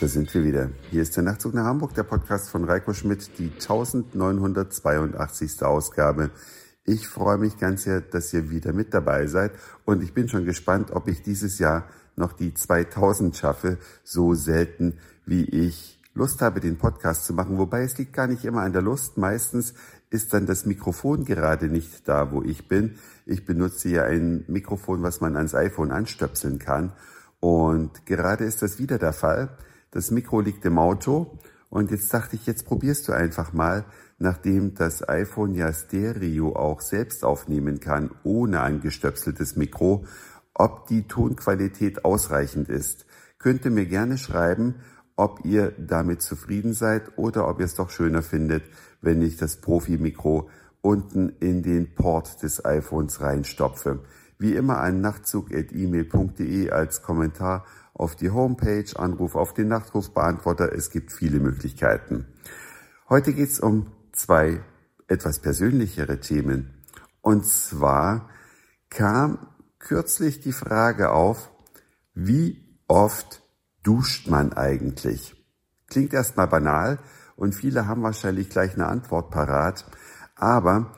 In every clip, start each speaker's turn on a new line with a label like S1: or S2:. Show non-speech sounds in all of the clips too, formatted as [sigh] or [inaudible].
S1: Da sind wir wieder. Hier ist der Nachtzug nach Hamburg, der Podcast von Reiko Schmidt, die 1982. Ausgabe. Ich freue mich ganz sehr, dass ihr wieder mit dabei seid und ich bin schon gespannt, ob ich dieses Jahr noch die 2000 schaffe, so selten wie ich Lust habe, den Podcast zu machen. Wobei es liegt gar nicht immer an der Lust. Meistens ist dann das Mikrofon gerade nicht da, wo ich bin. Ich benutze ja ein Mikrofon, was man ans iPhone anstöpseln kann. Und gerade ist das wieder der Fall. Das Mikro liegt im Auto und jetzt dachte ich, jetzt probierst du einfach mal, nachdem das iPhone ja Stereo auch selbst aufnehmen kann, ohne ein gestöpseltes Mikro, ob die Tonqualität ausreichend ist. Könnt ihr mir gerne schreiben, ob ihr damit zufrieden seid oder ob ihr es doch schöner findet, wenn ich das Profi-Mikro unten in den Port des iPhones reinstopfe. Wie immer an nachtzug.email.de als Kommentar auf die Homepage, Anruf auf den Nachtrufbeantworter. Es gibt viele Möglichkeiten. Heute geht es um zwei etwas persönlichere Themen. Und zwar kam kürzlich die Frage auf, wie oft duscht man eigentlich? Klingt erstmal banal und viele haben wahrscheinlich gleich eine Antwort parat. Aber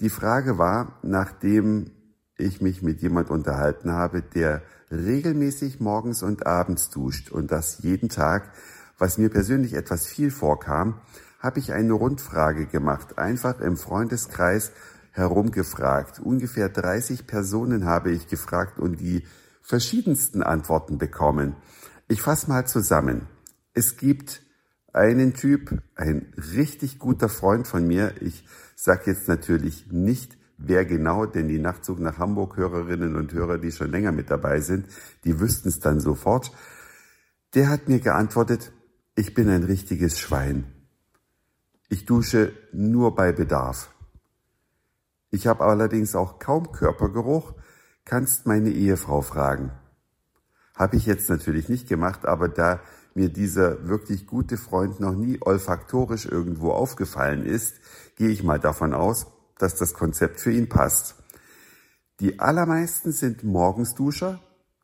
S1: die Frage war, nachdem ich mich mit jemand unterhalten habe, der regelmäßig morgens und abends duscht und das jeden Tag, was mir persönlich etwas viel vorkam, habe ich eine Rundfrage gemacht, einfach im Freundeskreis herumgefragt. Ungefähr 30 Personen habe ich gefragt und die verschiedensten Antworten bekommen. Ich fasse mal zusammen. Es gibt einen Typ, ein richtig guter Freund von mir. Ich sage jetzt natürlich nicht, wer genau, denn die Nachtzug nach Hamburg Hörerinnen und Hörer, die schon länger mit dabei sind, die wüssten es dann sofort. Der hat mir geantwortet, ich bin ein richtiges Schwein. Ich dusche nur bei Bedarf. Ich habe allerdings auch kaum Körpergeruch, kannst meine Ehefrau fragen. Habe ich jetzt natürlich nicht gemacht, aber da mir dieser wirklich gute Freund noch nie olfaktorisch irgendwo aufgefallen ist, gehe ich mal davon aus, dass das Konzept für ihn passt. Die allermeisten sind Morgensduscher,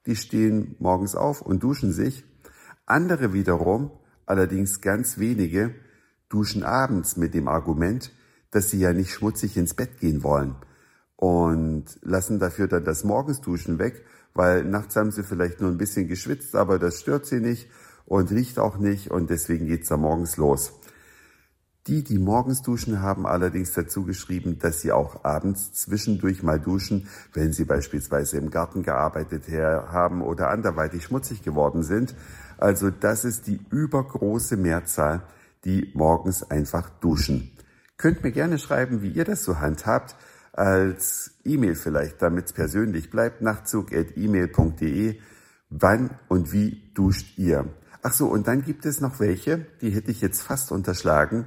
S1: die stehen morgens auf und duschen sich. Andere wiederum, allerdings ganz wenige, duschen abends mit dem Argument, dass sie ja nicht schmutzig ins Bett gehen wollen und lassen dafür dann das Morgensduschen weg, weil nachts haben sie vielleicht nur ein bisschen geschwitzt, aber das stört sie nicht und riecht auch nicht und deswegen geht's da morgens los. Die, die morgens duschen, haben allerdings dazu geschrieben, dass sie auch abends zwischendurch mal duschen, wenn sie beispielsweise im Garten gearbeitet haben oder anderweitig schmutzig geworden sind. Also das ist die übergroße Mehrzahl, die morgens einfach duschen. Könnt mir gerne schreiben, wie ihr das so handhabt, als E-Mail vielleicht, damit es persönlich bleibt, nachtzug.email.de. Wann und wie duscht ihr? Ach so, und dann gibt es noch welche, die hätte ich jetzt fast unterschlagen,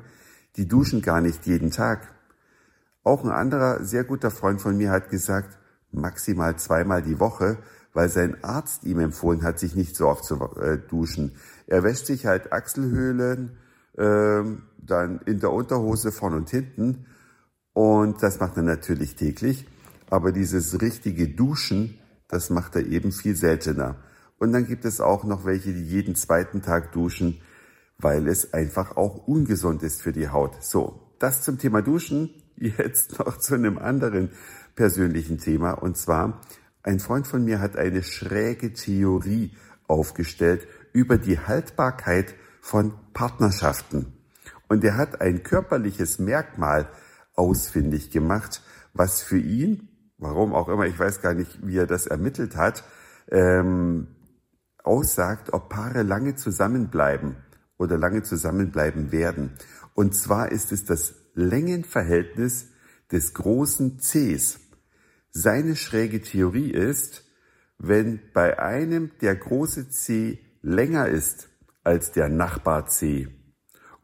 S1: die duschen gar nicht jeden Tag. Auch ein anderer sehr guter Freund von mir hat gesagt, maximal zweimal die Woche, weil sein Arzt ihm empfohlen hat, sich nicht so oft zu äh, duschen. Er wäscht sich halt Achselhöhlen, äh, dann in der Unterhose vorn und hinten und das macht er natürlich täglich. Aber dieses richtige Duschen, das macht er eben viel seltener. Und dann gibt es auch noch welche, die jeden zweiten Tag duschen weil es einfach auch ungesund ist für die Haut. So, das zum Thema Duschen. Jetzt [laughs] noch zu einem anderen persönlichen Thema. Und zwar, ein Freund von mir hat eine schräge Theorie aufgestellt über die Haltbarkeit von Partnerschaften. Und er hat ein körperliches Merkmal ausfindig gemacht, was für ihn, warum auch immer, ich weiß gar nicht, wie er das ermittelt hat, ähm, aussagt, ob Paare lange zusammenbleiben oder lange zusammenbleiben werden. Und zwar ist es das Längenverhältnis des großen Cs. Seine schräge Theorie ist, wenn bei einem der große C länger ist als der Nachbar C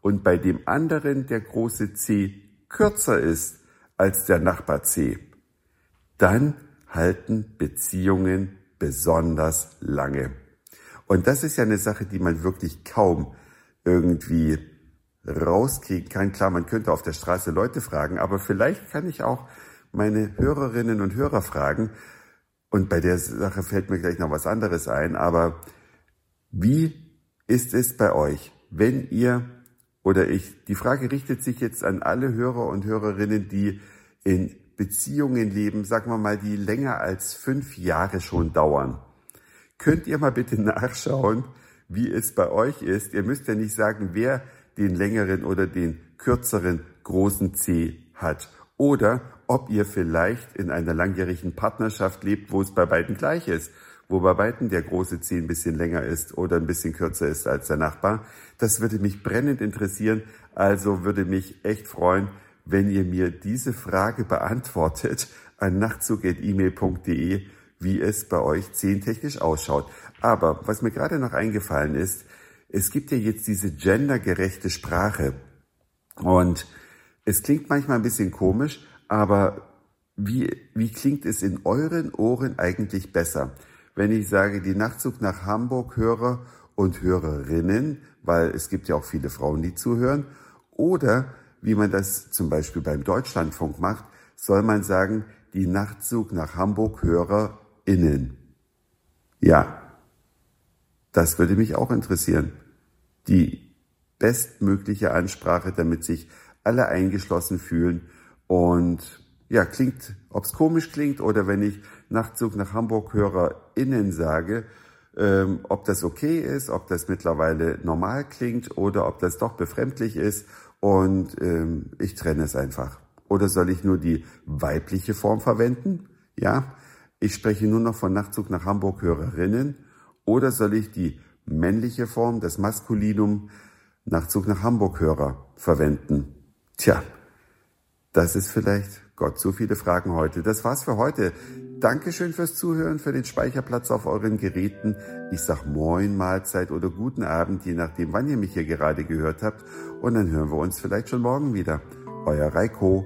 S1: und bei dem anderen der große C kürzer ist als der Nachbar C, dann halten Beziehungen besonders lange. Und das ist ja eine Sache, die man wirklich kaum irgendwie rauskriegen kann. Klar, man könnte auf der Straße Leute fragen, aber vielleicht kann ich auch meine Hörerinnen und Hörer fragen. Und bei der Sache fällt mir gleich noch was anderes ein. Aber wie ist es bei euch, wenn ihr oder ich, die Frage richtet sich jetzt an alle Hörer und Hörerinnen, die in Beziehungen leben, sagen wir mal, die länger als fünf Jahre schon dauern. Könnt ihr mal bitte [laughs] nachschauen, wie es bei euch ist? Ihr müsst ja nicht sagen, wer den längeren oder den kürzeren großen C hat. Oder ob ihr vielleicht in einer langjährigen Partnerschaft lebt, wo es bei beiden gleich ist wo bei Weitem der große Zeh ein bisschen länger ist oder ein bisschen kürzer ist als der Nachbar. Das würde mich brennend interessieren. Also würde mich echt freuen, wenn ihr mir diese Frage beantwortet an nachtzug.email.de, wie es bei euch zehntechnisch ausschaut. Aber was mir gerade noch eingefallen ist, es gibt ja jetzt diese gendergerechte Sprache. Und es klingt manchmal ein bisschen komisch, aber wie, wie klingt es in euren Ohren eigentlich besser? wenn ich sage, die Nachtzug nach Hamburg Hörer und Hörerinnen, weil es gibt ja auch viele Frauen, die zuhören, oder wie man das zum Beispiel beim Deutschlandfunk macht, soll man sagen, die Nachtzug nach Hamburg HörerInnen. Ja, das würde mich auch interessieren. Die bestmögliche Ansprache, damit sich alle eingeschlossen fühlen und ja, klingt, ob's komisch klingt oder wenn ich Nachtzug nach Hamburg HörerInnen sage, ähm, ob das okay ist, ob das mittlerweile normal klingt oder ob das doch befremdlich ist und ähm, ich trenne es einfach. Oder soll ich nur die weibliche Form verwenden? Ja, ich spreche nur noch von Nachtzug nach Hamburg Hörerinnen oder soll ich die männliche Form, das Maskulinum Nachtzug nach Hamburg Hörer verwenden? Tja, das ist vielleicht Gott, so viele Fragen heute. Das war's für heute. Dankeschön fürs Zuhören, für den Speicherplatz auf euren Geräten. Ich sag Moin, Mahlzeit oder guten Abend, je nachdem, wann ihr mich hier gerade gehört habt. Und dann hören wir uns vielleicht schon morgen wieder. Euer Reiko.